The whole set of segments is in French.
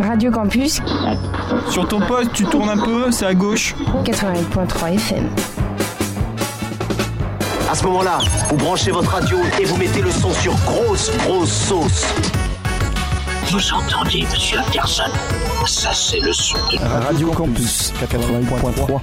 Radio Campus. Sur ton poste, tu tournes un peu, c'est à gauche. 88.3 FM. À ce moment-là, vous branchez votre radio et vous mettez le son sur grosse, grosse sauce. Vous entendez, monsieur Anderson? Ça, c'est le son de Radio Campus 88.3.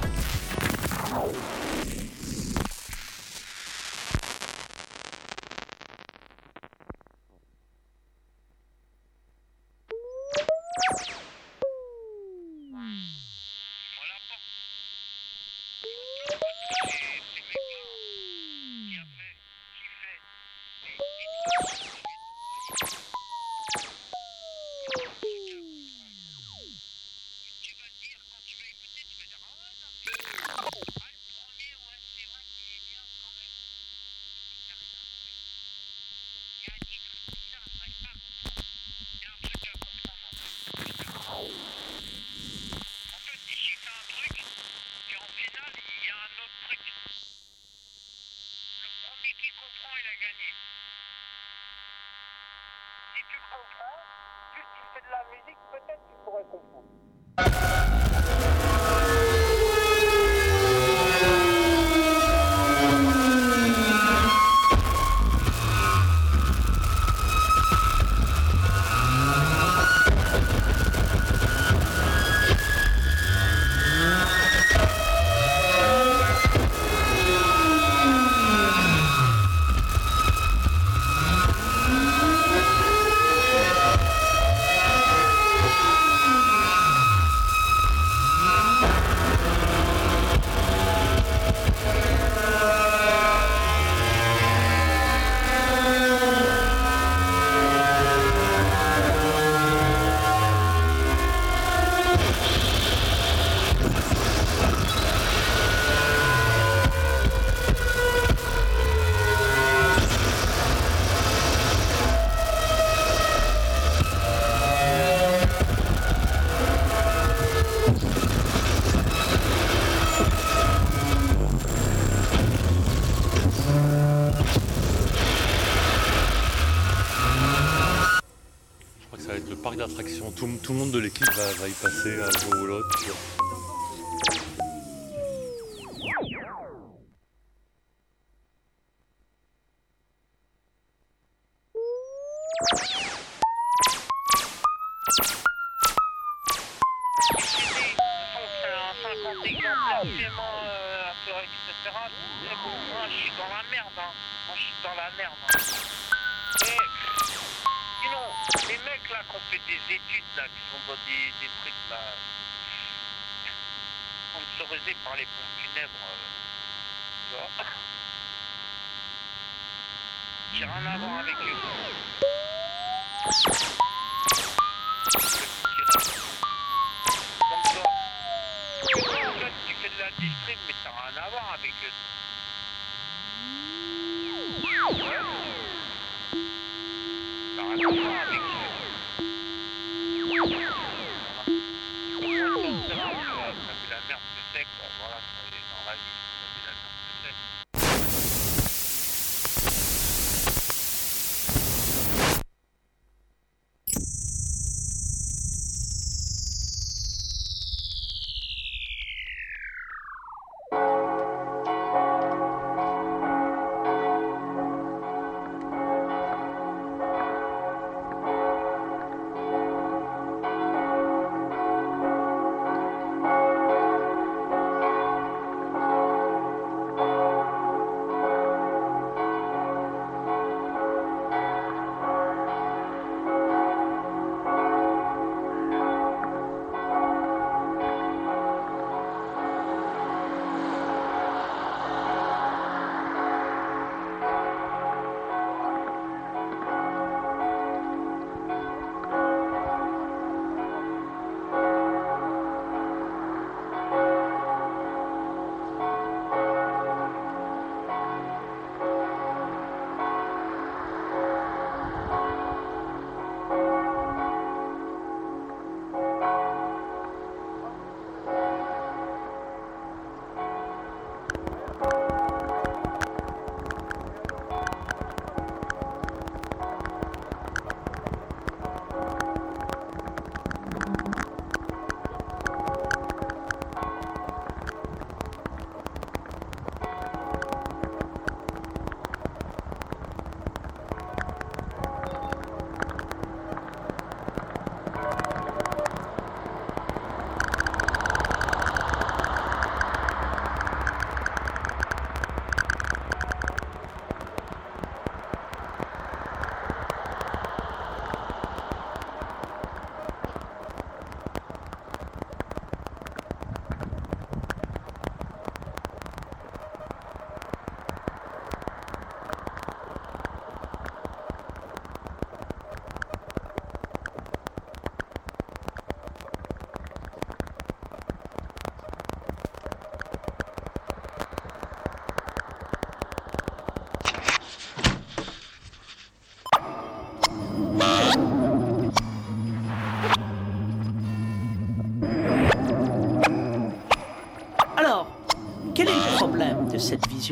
tout le monde de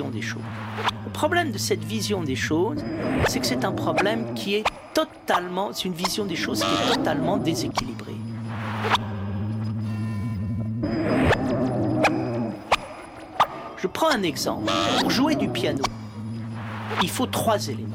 des choses Le problème de cette vision des choses, c'est que c'est un problème qui est totalement, c'est une vision des choses qui est totalement déséquilibrée. Je prends un exemple. Pour jouer du piano, il faut trois éléments.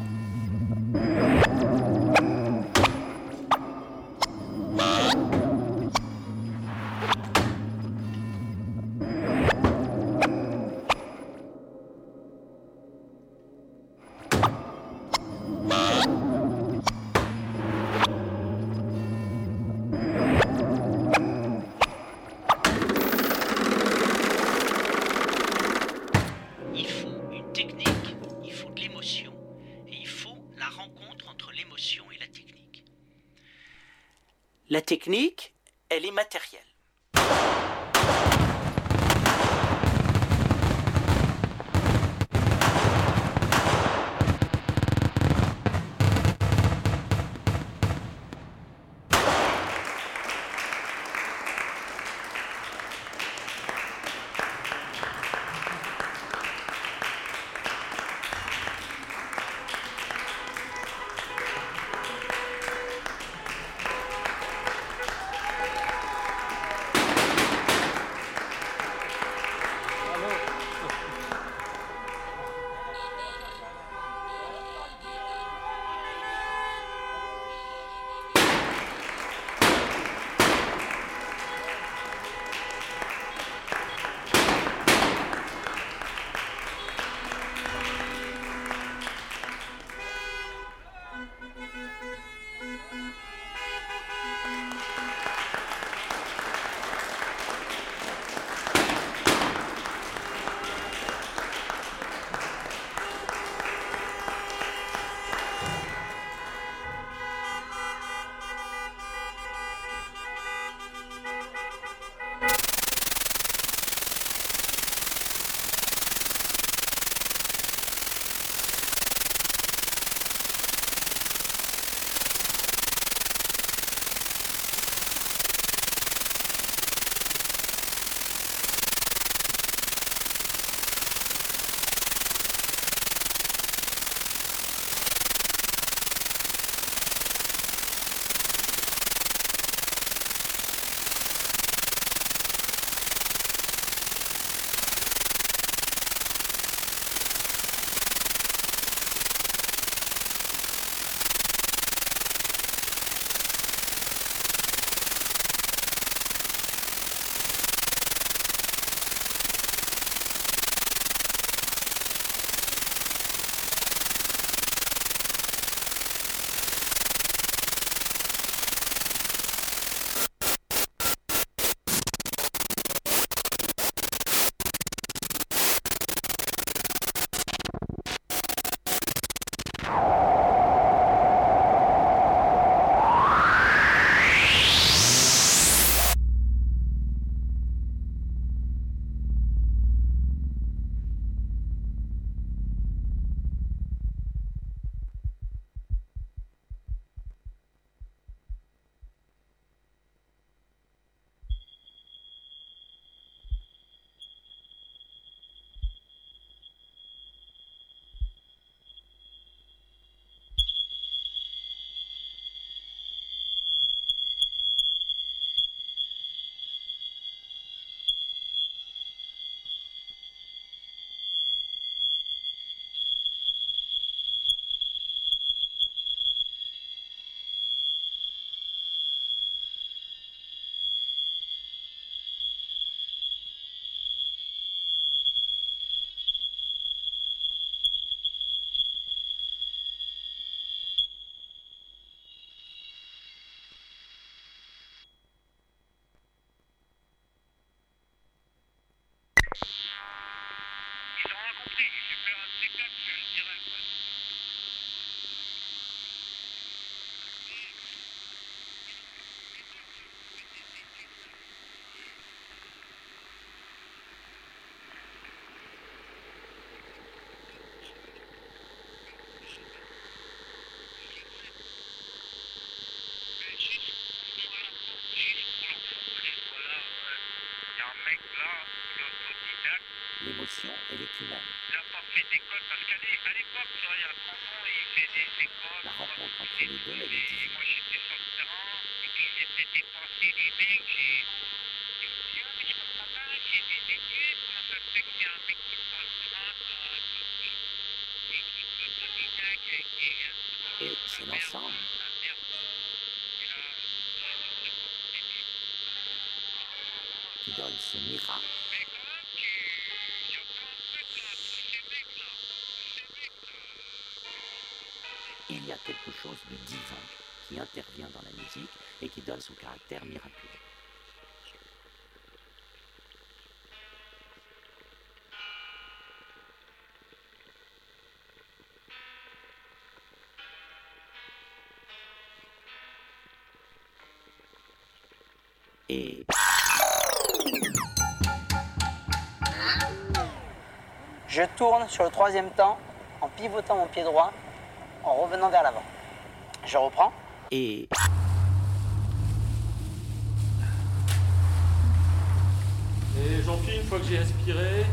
Il y a trois mois, il fait des écoles. Et moi j'étais sur le terrain et puis j'ai fait des pensées, des bingues. intervient dans la musique et qui donne son caractère miraculeux. Et... Je tourne sur le troisième temps en pivotant mon pied droit en revenant vers l'avant. Je reprends et... Et Jean-Pierre, une fois que j'ai aspiré,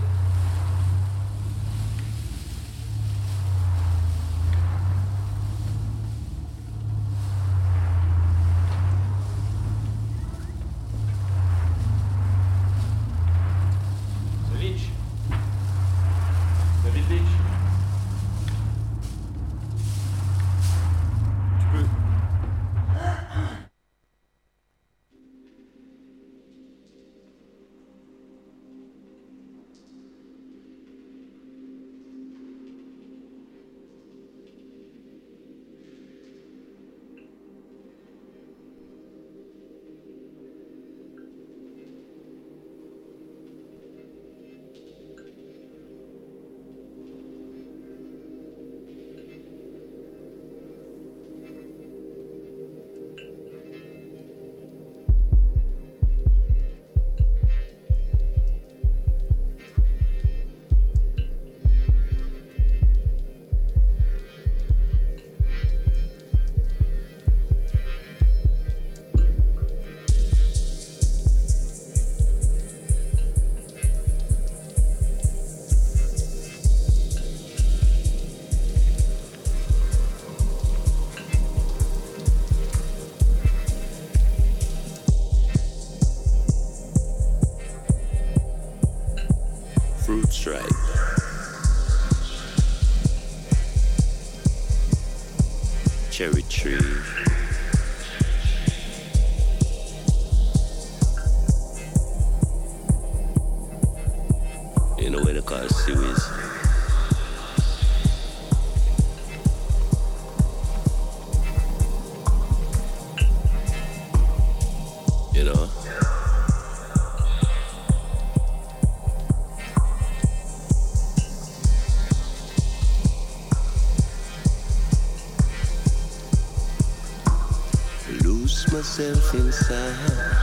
myself inside.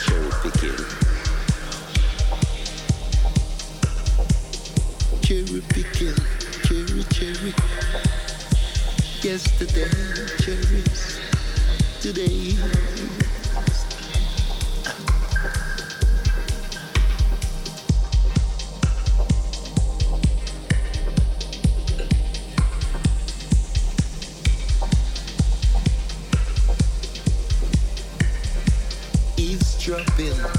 cherry picking. Cherry picking, cherry, cherry. Yesterday, cherries. Today, feeling.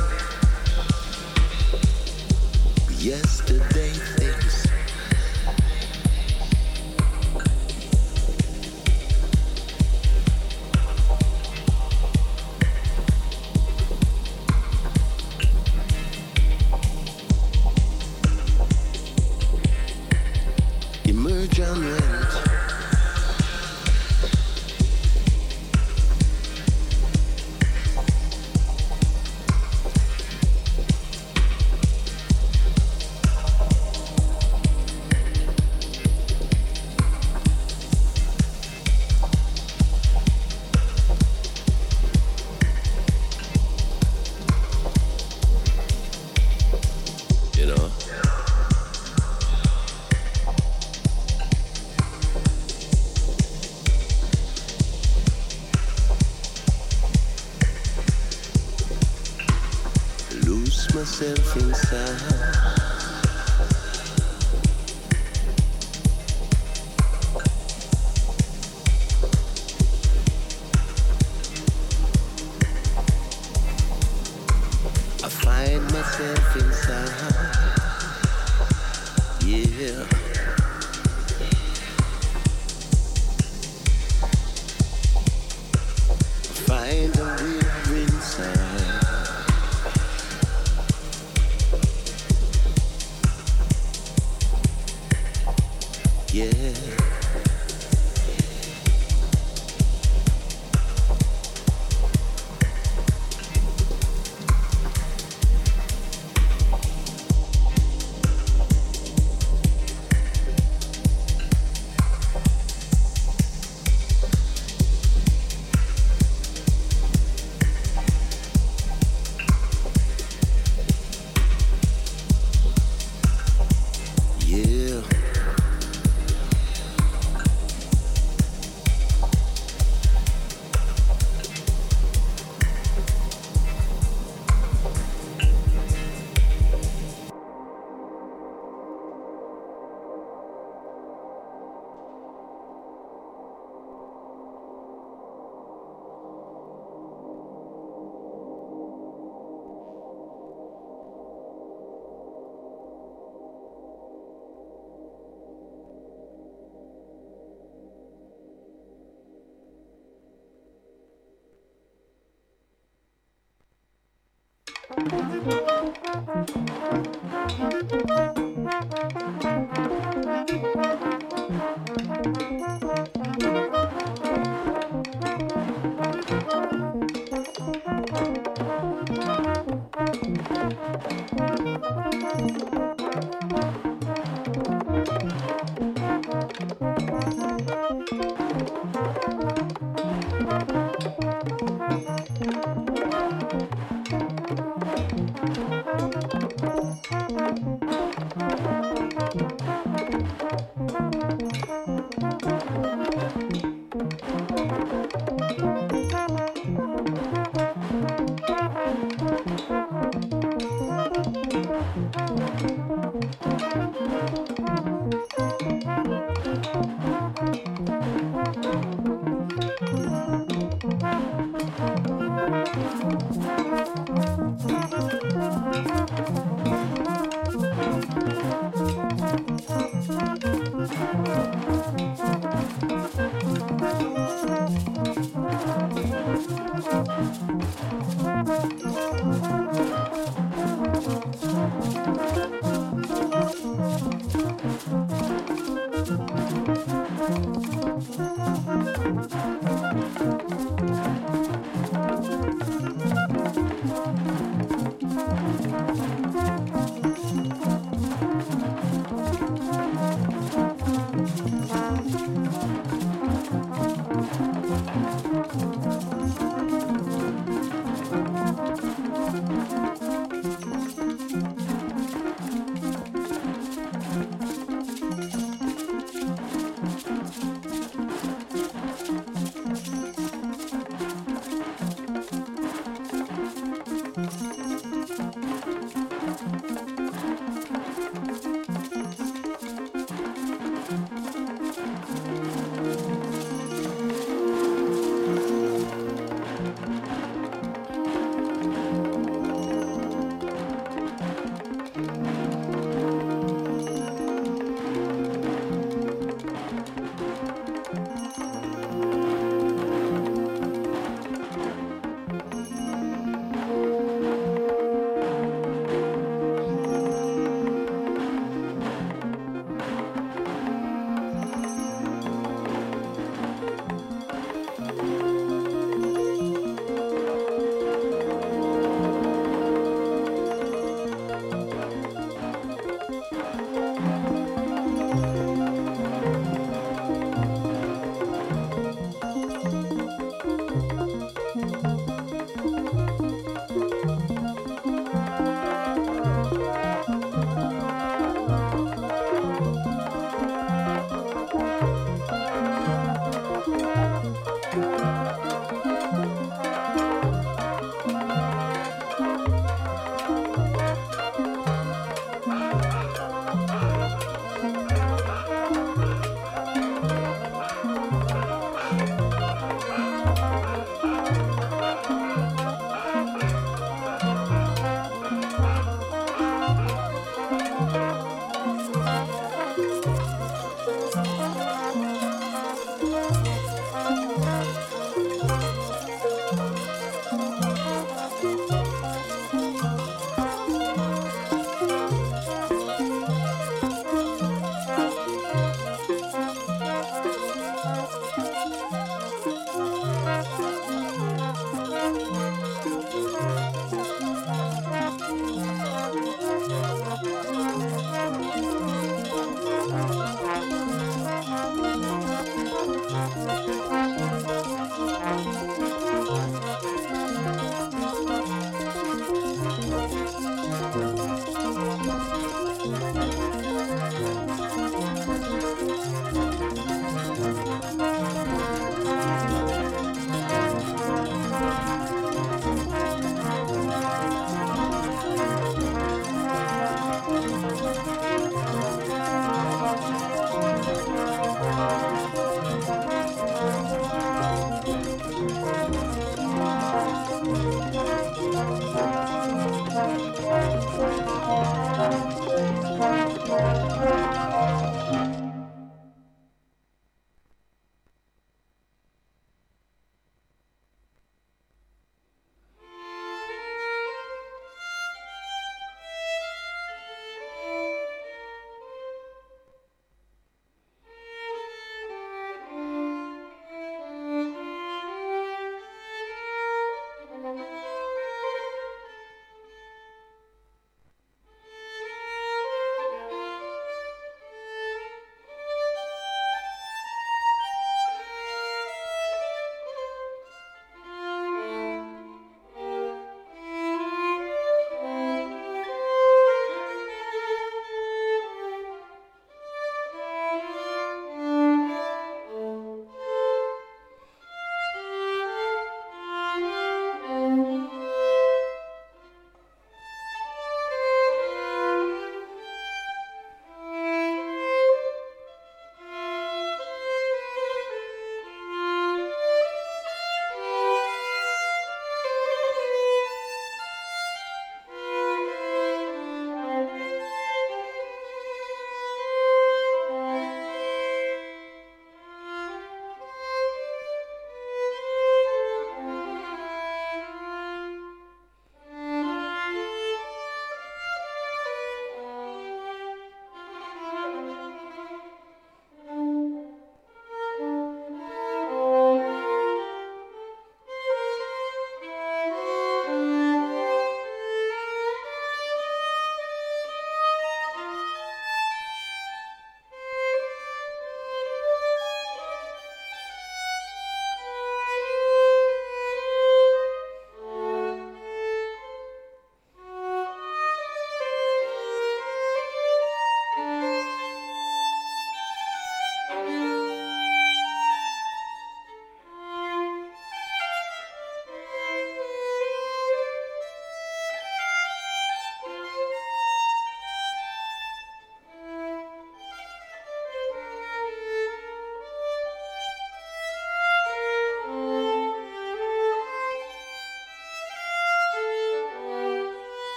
Música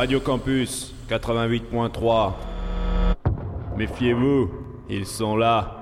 Radio Campus 88.3. Méfiez-vous, ils sont là.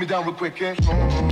hold me down real quick, eh?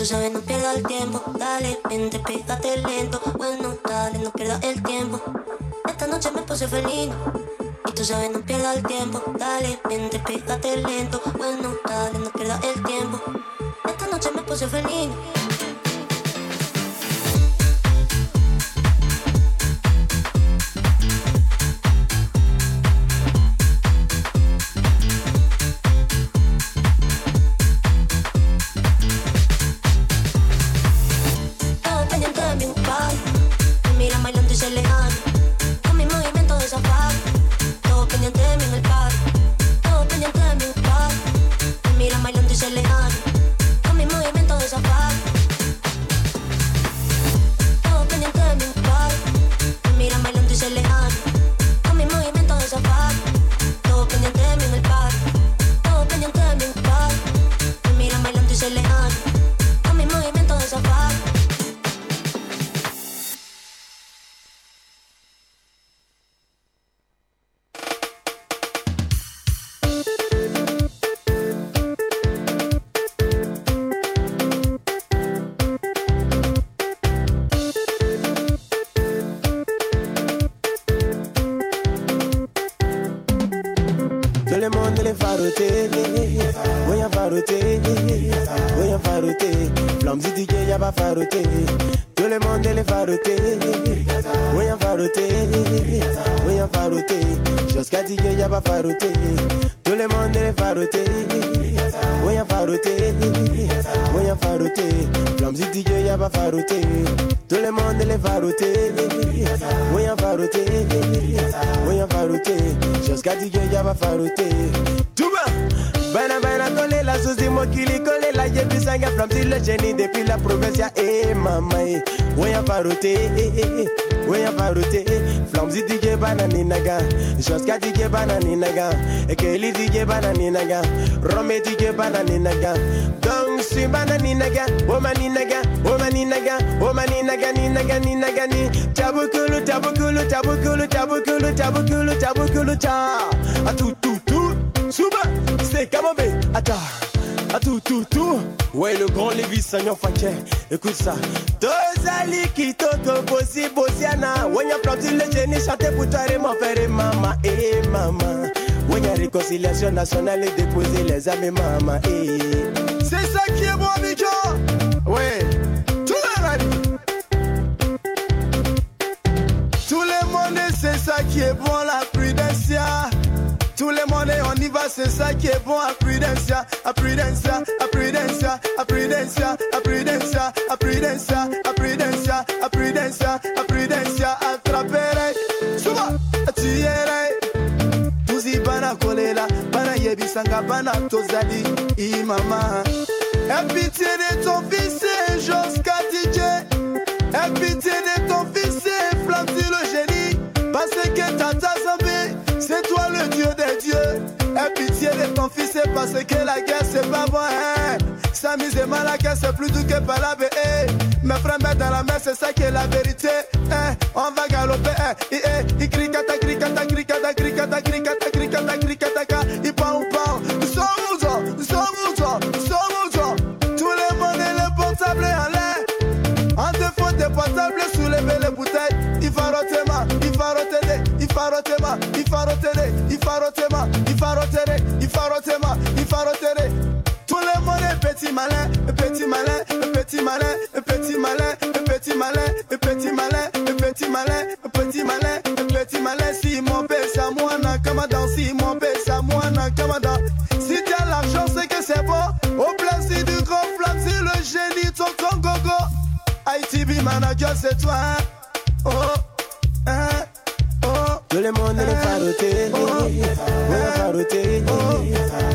tú sabes, no pierdas el tiempo. Dale, vente, pégate lento. Bueno, dale, no pierdas el tiempo. Esta noche me puse felino, Y tú sabes, no pierdas el tiempo. Dale, vente, pégate lento. Bueno, dale, no pierdas el tiempo. Esta noche me puse felino. banani naga joska dike banani naga ekeli dike banani naga rome dike banani naga dong si banani naga omani naga omani naga omani naga ni naga ni naga ni tabukulu tabukulu tabukulu tabukulu tabukulu tabukulu cha atu tu tu suba se kamombe ata atu tu tu ouais le grand Lévis Sagnon Faké écoute ça. Tozali kitoko bosi bosiana. Wenya aplaudir le génie chanter pour toi et mon frère et maman et maman. Wenya réconciliation nationale et déposer les et maman et c'est ça qui est bon Abidjan ouais. Tout le monde tout le monde c'est ça qui est bon la prudencia tout le monde on y va c'est ça qui est bon à prudencia à prudencia prudencia à prudencia à prudencia à prudencia attrapere suba tiere tuzi bana kolela bana yebisanga bana tozali imama pitié de ton fils jusqu'à DJ pitié de ton fils flamme le génie. Parce que Tata Zambé c'est toi le Dieu des dieux. Aie pitié de ton fils parce que la guerre c'est pas bon mal c'est plus doux que palabre. Hey. Eh. Mes frères mettent dans la mer, c'est ça qui est la vérité. Eh. On va galoper. Eh. Hey. Hey. Il crie kata, crie kata, crie kata, crie kata, crie kata, crie kata, crie kata, kata. Il parle, parle. Nous sommes où, nous sommes où, nous sommes où, Tous les mondes et les portables en l'air. En défaut des portables, soulever les bouteilles. Il va roter ma, il va roter des, il va ma, il il va ma, il il va ma, il va les malin, petit malin, petit malin, petit malin, petit malin, petit malin, petit malin, petit malin. Si mon père c'est moi na kamada, si mon père c'est moi na kamada. Si t'as l'argent c'est que c'est bon. Au plaisir du grand flamme, si le génie ton Congo. ITB manager c'est toi. Hein? Oh, hein? Tout le monde est faroté, oui faroté,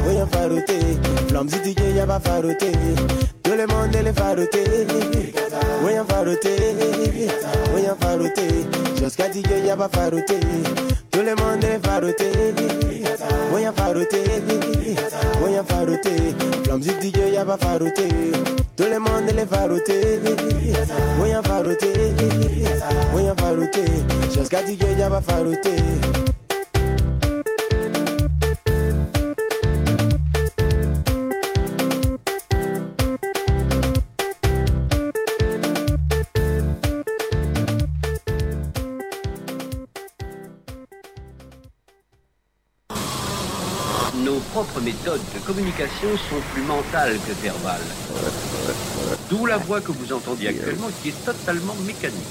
oui faroté. Flamme si DJ y'a pas faroté. Tous les mondes les farotés, oui en faroté, oui en faroté. Jusqu'à dire qu'il n'y a pas faroté. Tous les mondes les farotés, oui en faroté, oui en faroté. Flamme dit qu'il n'y a pas faroté. Tout le monde les faroté, oui en faroté, oui en faroté. Jusqu'à dire qu'il n'y a pas faroté. Propres méthodes de communication sont plus mentales que verbales. D'où la voix que vous entendiez actuellement qui est totalement mécanique.